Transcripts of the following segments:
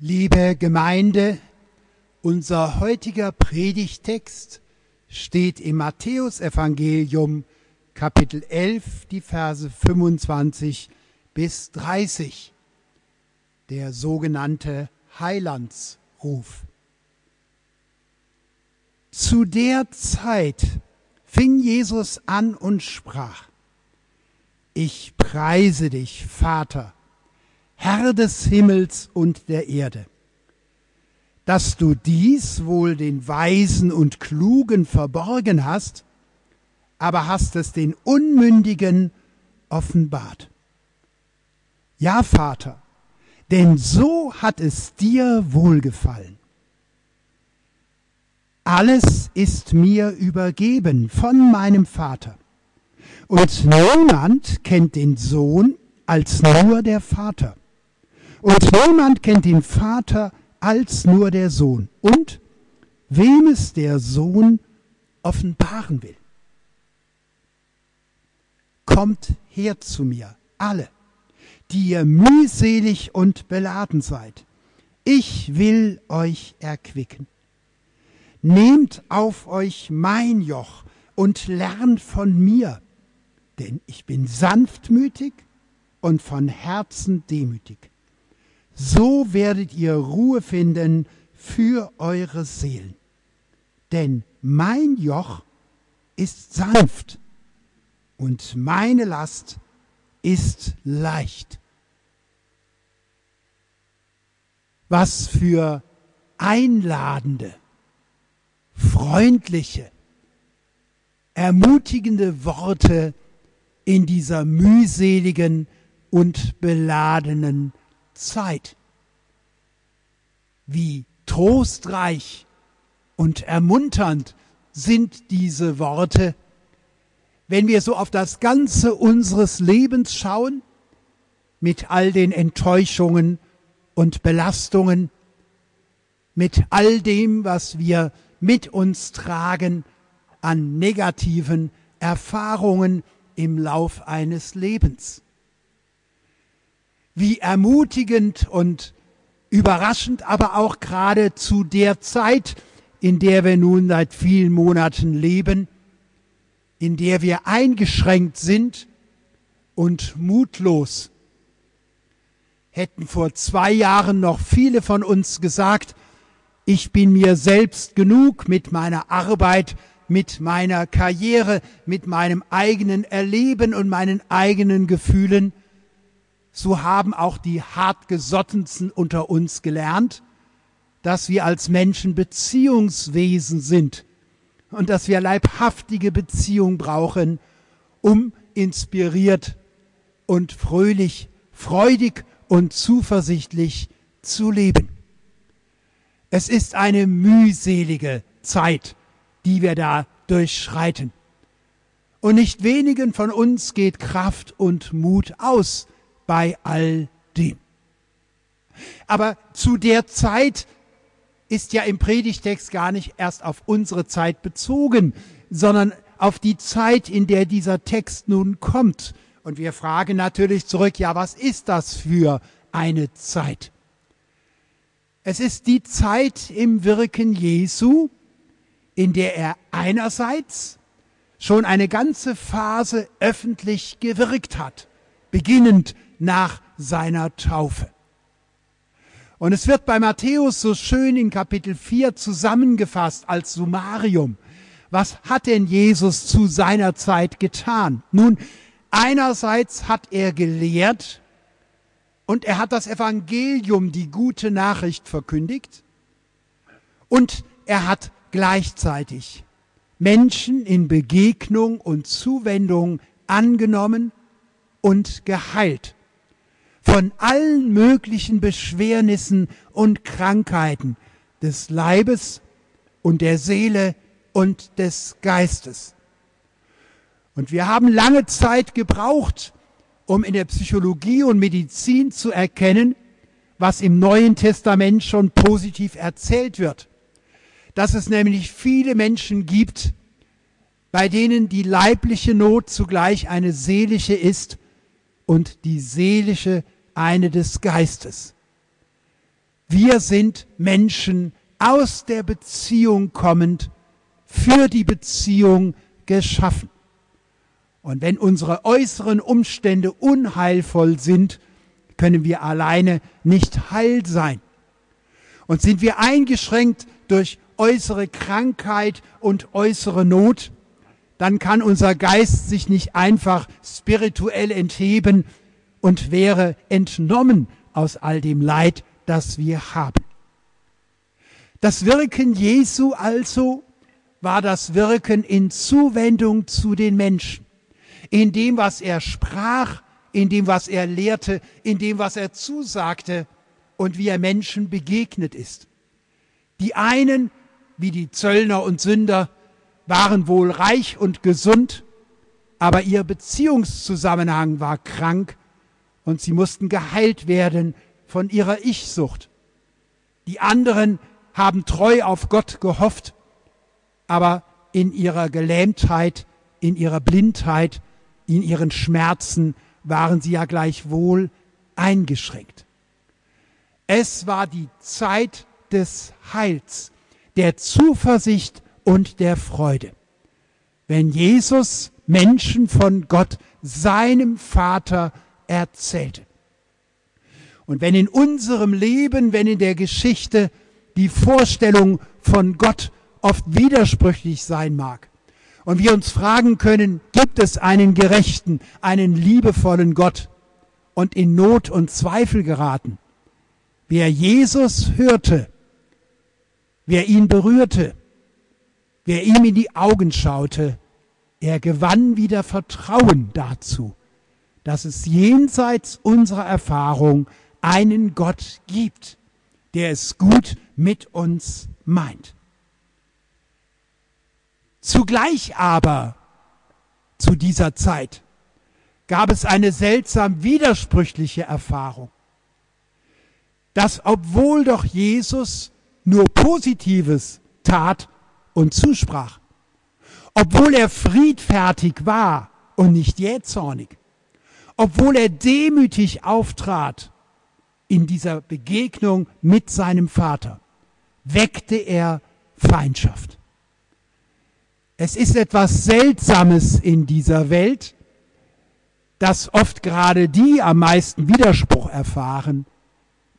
Liebe Gemeinde, unser heutiger Predigtext steht im Matthäusevangelium Kapitel 11, die Verse 25 bis 30, der sogenannte Heilandsruf. Zu der Zeit fing Jesus an und sprach, Ich preise dich, Vater, Herr des Himmels und der Erde, dass du dies wohl den Weisen und Klugen verborgen hast, aber hast es den Unmündigen offenbart. Ja, Vater, denn so hat es dir wohlgefallen. Alles ist mir übergeben von meinem Vater. Und niemand kennt den Sohn als nur der Vater und niemand kennt den Vater als nur der Sohn. Und wem es der Sohn offenbaren will. Kommt her zu mir, alle, die ihr mühselig und beladen seid. Ich will euch erquicken. Nehmt auf euch mein Joch und lernt von mir, denn ich bin sanftmütig und von Herzen demütig so werdet ihr Ruhe finden für eure Seelen. Denn mein Joch ist sanft und meine Last ist leicht. Was für einladende, freundliche, ermutigende Worte in dieser mühseligen und beladenen Zeit. Wie trostreich und ermunternd sind diese Worte, wenn wir so auf das Ganze unseres Lebens schauen, mit all den Enttäuschungen und Belastungen, mit all dem, was wir mit uns tragen an negativen Erfahrungen im Lauf eines Lebens wie ermutigend und überraschend, aber auch gerade zu der Zeit, in der wir nun seit vielen Monaten leben, in der wir eingeschränkt sind und mutlos. Hätten vor zwei Jahren noch viele von uns gesagt, ich bin mir selbst genug mit meiner Arbeit, mit meiner Karriere, mit meinem eigenen Erleben und meinen eigenen Gefühlen, so haben auch die hartgesottensten unter uns gelernt, dass wir als Menschen Beziehungswesen sind und dass wir leibhaftige Beziehung brauchen, um inspiriert und fröhlich, freudig und zuversichtlich zu leben. Es ist eine mühselige Zeit, die wir da durchschreiten. Und nicht wenigen von uns geht Kraft und Mut aus, bei all dem. Aber zu der Zeit ist ja im Predigtext gar nicht erst auf unsere Zeit bezogen, sondern auf die Zeit, in der dieser Text nun kommt. Und wir fragen natürlich zurück, ja, was ist das für eine Zeit? Es ist die Zeit im Wirken Jesu, in der er einerseits schon eine ganze Phase öffentlich gewirkt hat, beginnend nach seiner Taufe. Und es wird bei Matthäus so schön in Kapitel 4 zusammengefasst als Summarium. Was hat denn Jesus zu seiner Zeit getan? Nun, einerseits hat er gelehrt und er hat das Evangelium, die gute Nachricht verkündigt und er hat gleichzeitig Menschen in Begegnung und Zuwendung angenommen und geheilt von allen möglichen Beschwernissen und Krankheiten des Leibes und der Seele und des Geistes. Und wir haben lange Zeit gebraucht, um in der Psychologie und Medizin zu erkennen, was im Neuen Testament schon positiv erzählt wird. Dass es nämlich viele Menschen gibt, bei denen die leibliche Not zugleich eine seelische ist und die seelische eine des Geistes. Wir sind Menschen aus der Beziehung kommend, für die Beziehung geschaffen. Und wenn unsere äußeren Umstände unheilvoll sind, können wir alleine nicht heil sein. Und sind wir eingeschränkt durch äußere Krankheit und äußere Not, dann kann unser Geist sich nicht einfach spirituell entheben und wäre entnommen aus all dem Leid, das wir haben. Das Wirken Jesu also war das Wirken in Zuwendung zu den Menschen, in dem, was er sprach, in dem, was er lehrte, in dem, was er zusagte und wie er Menschen begegnet ist. Die einen, wie die Zöllner und Sünder, waren wohl reich und gesund, aber ihr Beziehungszusammenhang war krank und sie mussten geheilt werden von ihrer Ich-Sucht. Die anderen haben treu auf Gott gehofft, aber in ihrer Gelähmtheit, in ihrer Blindheit, in ihren Schmerzen waren sie ja gleichwohl eingeschränkt. Es war die Zeit des Heils, der Zuversicht und der Freude. Wenn Jesus Menschen von Gott, seinem Vater, erzählte. Und wenn in unserem Leben, wenn in der Geschichte die Vorstellung von Gott oft widersprüchlich sein mag und wir uns fragen können, gibt es einen gerechten, einen liebevollen Gott und in Not und Zweifel geraten? Wer Jesus hörte, wer ihn berührte, wer ihm in die Augen schaute, er gewann wieder Vertrauen dazu, dass es jenseits unserer Erfahrung einen Gott gibt, der es gut mit uns meint. Zugleich aber zu dieser Zeit gab es eine seltsam widersprüchliche Erfahrung, dass obwohl doch Jesus nur Positives tat und zusprach, obwohl er friedfertig war und nicht jähzornig, obwohl er demütig auftrat in dieser Begegnung mit seinem Vater weckte er Feindschaft. Es ist etwas Seltsames in dieser Welt, dass oft gerade die am meisten Widerspruch erfahren,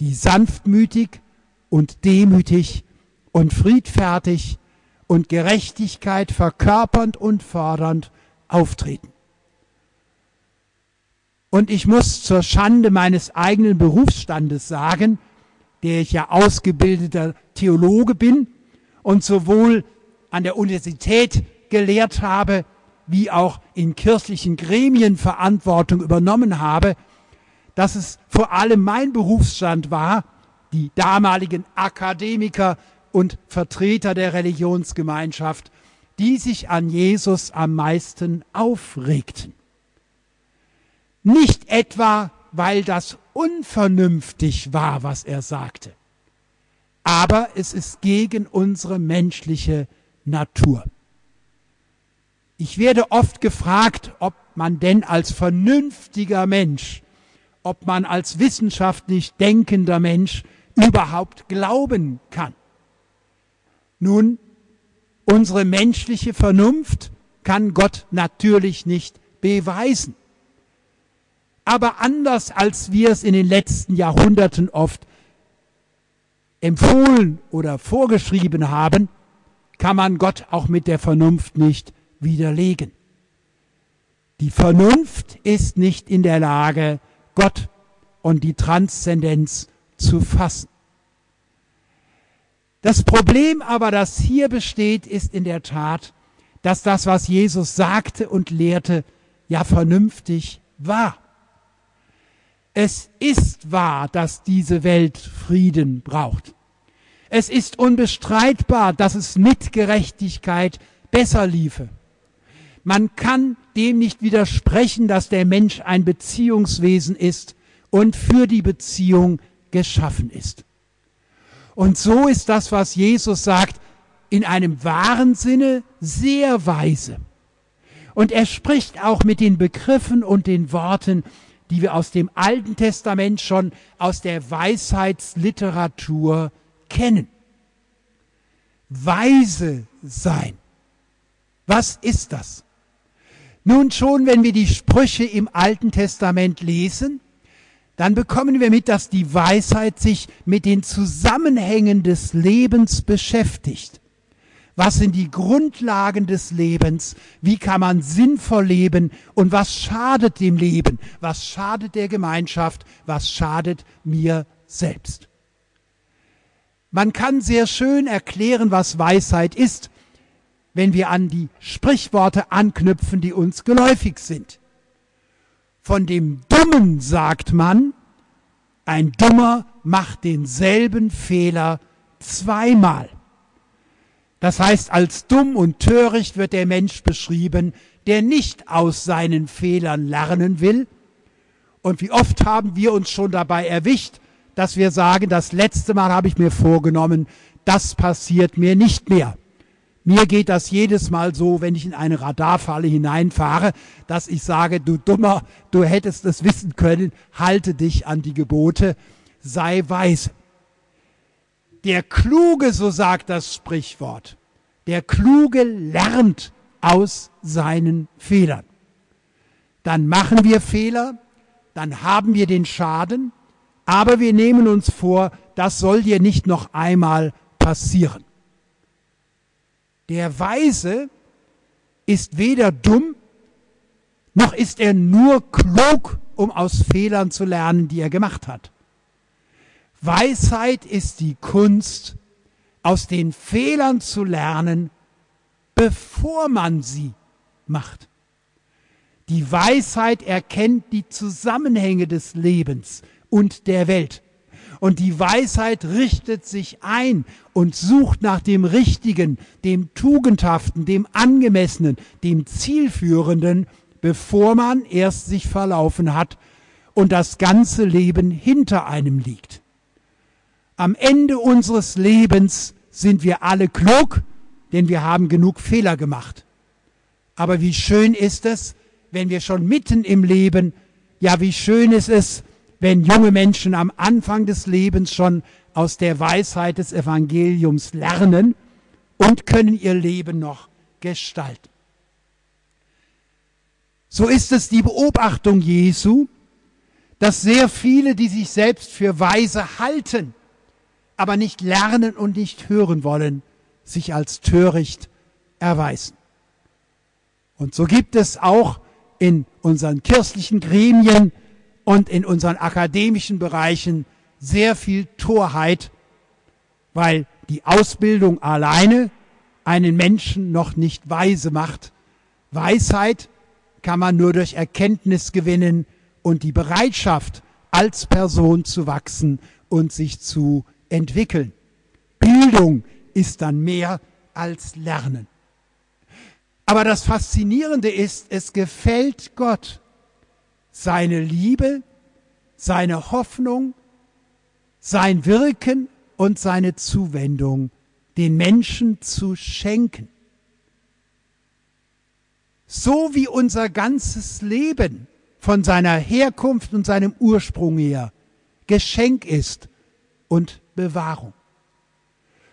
die sanftmütig und demütig und friedfertig und Gerechtigkeit verkörpernd und fordernd auftreten. Und ich muss zur Schande meines eigenen Berufsstandes sagen, der ich ja ausgebildeter Theologe bin und sowohl an der Universität gelehrt habe, wie auch in kirchlichen Gremien Verantwortung übernommen habe, dass es vor allem mein Berufsstand war, die damaligen Akademiker und Vertreter der Religionsgemeinschaft, die sich an Jesus am meisten aufregten. Nicht etwa, weil das unvernünftig war, was er sagte, aber es ist gegen unsere menschliche Natur. Ich werde oft gefragt, ob man denn als vernünftiger Mensch, ob man als wissenschaftlich denkender Mensch überhaupt glauben kann. Nun, unsere menschliche Vernunft kann Gott natürlich nicht beweisen aber anders als wir es in den letzten Jahrhunderten oft empfohlen oder vorgeschrieben haben, kann man Gott auch mit der Vernunft nicht widerlegen. Die Vernunft ist nicht in der Lage, Gott und die Transzendenz zu fassen. Das Problem aber, das hier besteht, ist in der Tat, dass das, was Jesus sagte und lehrte, ja vernünftig war. Es ist wahr, dass diese Welt Frieden braucht. Es ist unbestreitbar, dass es mit Gerechtigkeit besser liefe. Man kann dem nicht widersprechen, dass der Mensch ein Beziehungswesen ist und für die Beziehung geschaffen ist. Und so ist das, was Jesus sagt, in einem wahren Sinne sehr weise. Und er spricht auch mit den Begriffen und den Worten, die wir aus dem Alten Testament schon aus der Weisheitsliteratur kennen. Weise sein. Was ist das? Nun schon, wenn wir die Sprüche im Alten Testament lesen, dann bekommen wir mit, dass die Weisheit sich mit den Zusammenhängen des Lebens beschäftigt. Was sind die Grundlagen des Lebens? Wie kann man sinnvoll leben? Und was schadet dem Leben? Was schadet der Gemeinschaft? Was schadet mir selbst? Man kann sehr schön erklären, was Weisheit ist, wenn wir an die Sprichworte anknüpfen, die uns geläufig sind. Von dem Dummen sagt man, ein Dummer macht denselben Fehler zweimal. Das heißt, als dumm und töricht wird der Mensch beschrieben, der nicht aus seinen Fehlern lernen will. Und wie oft haben wir uns schon dabei erwischt, dass wir sagen, das letzte Mal habe ich mir vorgenommen, das passiert mir nicht mehr. Mir geht das jedes Mal so, wenn ich in eine Radarfalle hineinfahre, dass ich sage, du Dummer, du hättest es wissen können, halte dich an die Gebote, sei weise. Der Kluge, so sagt das Sprichwort, der Kluge lernt aus seinen Fehlern. Dann machen wir Fehler, dann haben wir den Schaden, aber wir nehmen uns vor, das soll dir nicht noch einmal passieren. Der Weise ist weder dumm, noch ist er nur klug, um aus Fehlern zu lernen, die er gemacht hat. Weisheit ist die Kunst, aus den Fehlern zu lernen, bevor man sie macht. Die Weisheit erkennt die Zusammenhänge des Lebens und der Welt. Und die Weisheit richtet sich ein und sucht nach dem Richtigen, dem Tugendhaften, dem Angemessenen, dem Zielführenden, bevor man erst sich verlaufen hat und das ganze Leben hinter einem liegt. Am Ende unseres Lebens sind wir alle klug, denn wir haben genug Fehler gemacht. Aber wie schön ist es, wenn wir schon mitten im Leben, ja wie schön ist es, wenn junge Menschen am Anfang des Lebens schon aus der Weisheit des Evangeliums lernen und können ihr Leben noch gestalten. So ist es die Beobachtung Jesu, dass sehr viele, die sich selbst für weise halten, aber nicht lernen und nicht hören wollen, sich als töricht erweisen. Und so gibt es auch in unseren kirchlichen Gremien und in unseren akademischen Bereichen sehr viel Torheit, weil die Ausbildung alleine einen Menschen noch nicht weise macht. Weisheit kann man nur durch Erkenntnis gewinnen und die Bereitschaft, als Person zu wachsen und sich zu entwickeln. Bildung ist dann mehr als Lernen. Aber das Faszinierende ist, es gefällt Gott, seine Liebe, seine Hoffnung, sein Wirken und seine Zuwendung den Menschen zu schenken. So wie unser ganzes Leben von seiner Herkunft und seinem Ursprung her Geschenk ist und Bewahrung.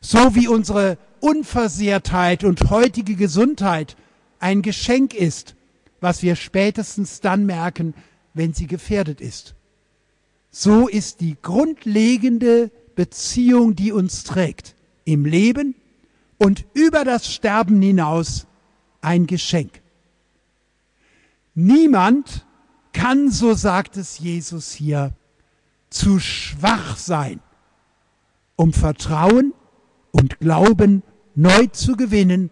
So wie unsere Unversehrtheit und heutige Gesundheit ein Geschenk ist, was wir spätestens dann merken, wenn sie gefährdet ist. So ist die grundlegende Beziehung, die uns trägt, im Leben und über das Sterben hinaus ein Geschenk. Niemand kann, so sagt es Jesus hier, zu schwach sein, um Vertrauen und Glauben neu zu gewinnen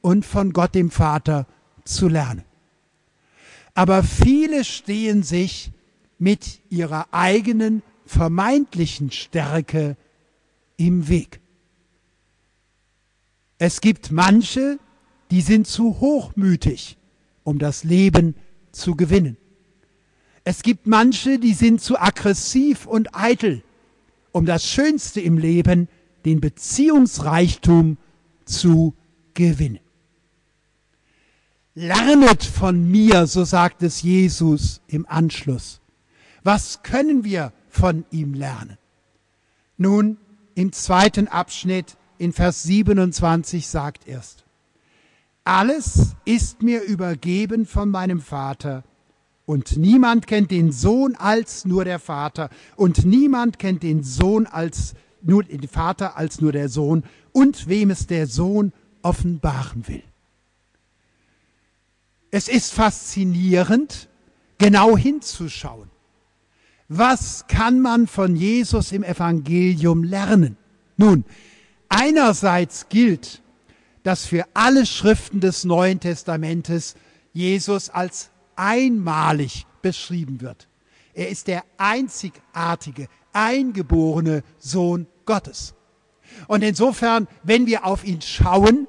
und von Gott dem Vater zu lernen. Aber viele stehen sich mit ihrer eigenen vermeintlichen Stärke im Weg. Es gibt manche, die sind zu hochmütig, um das Leben zu gewinnen. Es gibt manche, die sind zu aggressiv und eitel, um das Schönste im Leben, den Beziehungsreichtum zu gewinnen. Lernet von mir, so sagt es Jesus im Anschluss. Was können wir von ihm lernen? Nun, im zweiten Abschnitt in Vers 27 sagt erst, alles ist mir übergeben von meinem Vater, und niemand kennt den Sohn als nur der Vater, und niemand kennt den Sohn als nur den Vater als nur der Sohn, und wem es der Sohn offenbaren will. Es ist faszinierend, genau hinzuschauen. Was kann man von Jesus im Evangelium lernen? Nun, einerseits gilt, dass für alle Schriften des Neuen Testamentes Jesus als einmalig beschrieben wird. Er ist der einzigartige, eingeborene Sohn Gottes. Und insofern, wenn wir auf ihn schauen,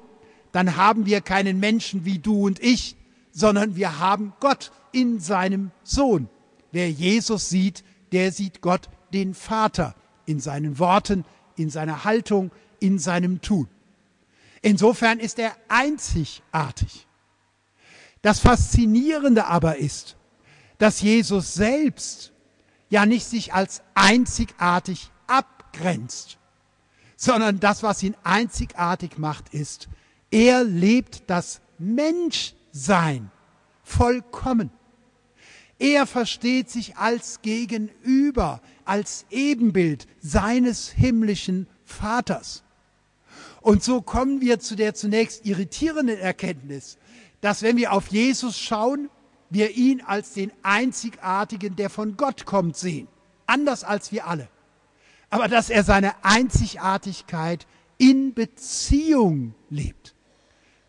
dann haben wir keinen Menschen wie du und ich, sondern wir haben Gott in seinem Sohn. Wer Jesus sieht, der sieht Gott den Vater in seinen Worten, in seiner Haltung, in seinem Tun. Insofern ist er einzigartig. Das Faszinierende aber ist, dass Jesus selbst ja nicht sich als einzigartig abgrenzt, sondern das, was ihn einzigartig macht, ist, er lebt das Menschsein vollkommen. Er versteht sich als Gegenüber, als Ebenbild seines himmlischen Vaters. Und so kommen wir zu der zunächst irritierenden Erkenntnis, dass wenn wir auf Jesus schauen, wir ihn als den einzigartigen, der von Gott kommt, sehen. Anders als wir alle. Aber dass er seine Einzigartigkeit in Beziehung lebt.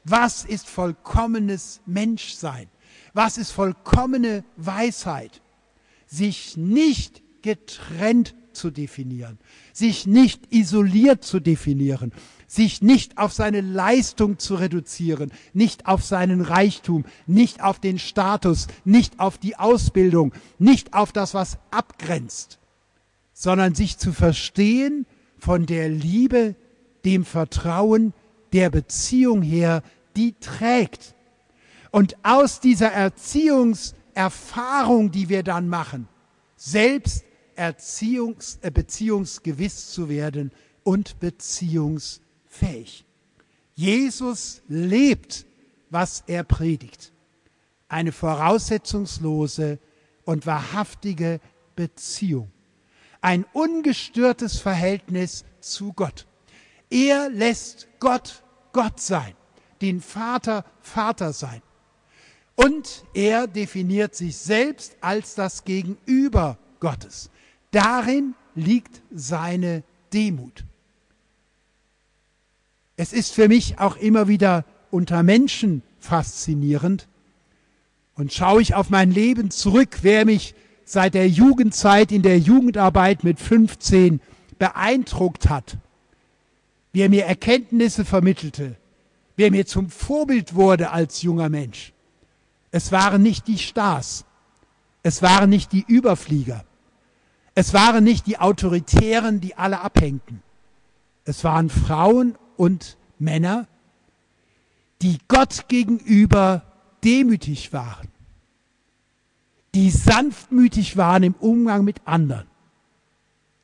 Was ist vollkommenes Menschsein? Was ist vollkommene Weisheit? Sich nicht getrennt zu definieren, sich nicht isoliert zu definieren, sich nicht auf seine Leistung zu reduzieren, nicht auf seinen Reichtum, nicht auf den Status, nicht auf die Ausbildung, nicht auf das, was abgrenzt, sondern sich zu verstehen von der Liebe, dem Vertrauen, der Beziehung her, die trägt. Und aus dieser Erziehungserfahrung, die wir dann machen, selbst Erziehungs, äh, beziehungsgewiss zu werden und beziehungsgewiss fähig. Jesus lebt, was er predigt. Eine voraussetzungslose und wahrhaftige Beziehung. Ein ungestörtes Verhältnis zu Gott. Er lässt Gott Gott sein, den Vater Vater sein. Und er definiert sich selbst als das Gegenüber Gottes. Darin liegt seine Demut. Es ist für mich auch immer wieder unter Menschen faszinierend. Und schaue ich auf mein Leben zurück, wer mich seit der Jugendzeit in der Jugendarbeit mit 15 beeindruckt hat, wer mir Erkenntnisse vermittelte, wer mir zum Vorbild wurde als junger Mensch. Es waren nicht die Stars, es waren nicht die Überflieger, es waren nicht die Autoritären, die alle abhängten. Es waren Frauen und Männer, die Gott gegenüber demütig waren, die sanftmütig waren im Umgang mit anderen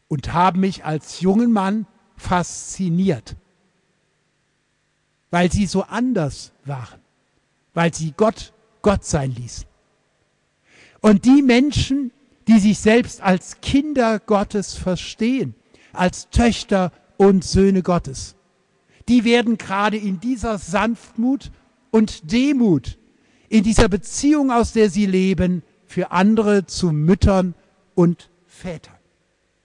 und haben mich als jungen Mann fasziniert, weil sie so anders waren, weil sie Gott Gott sein ließen. Und die Menschen, die sich selbst als Kinder Gottes verstehen, als Töchter und Söhne Gottes, die werden gerade in dieser Sanftmut und Demut, in dieser Beziehung, aus der sie leben, für andere zu Müttern und Vätern.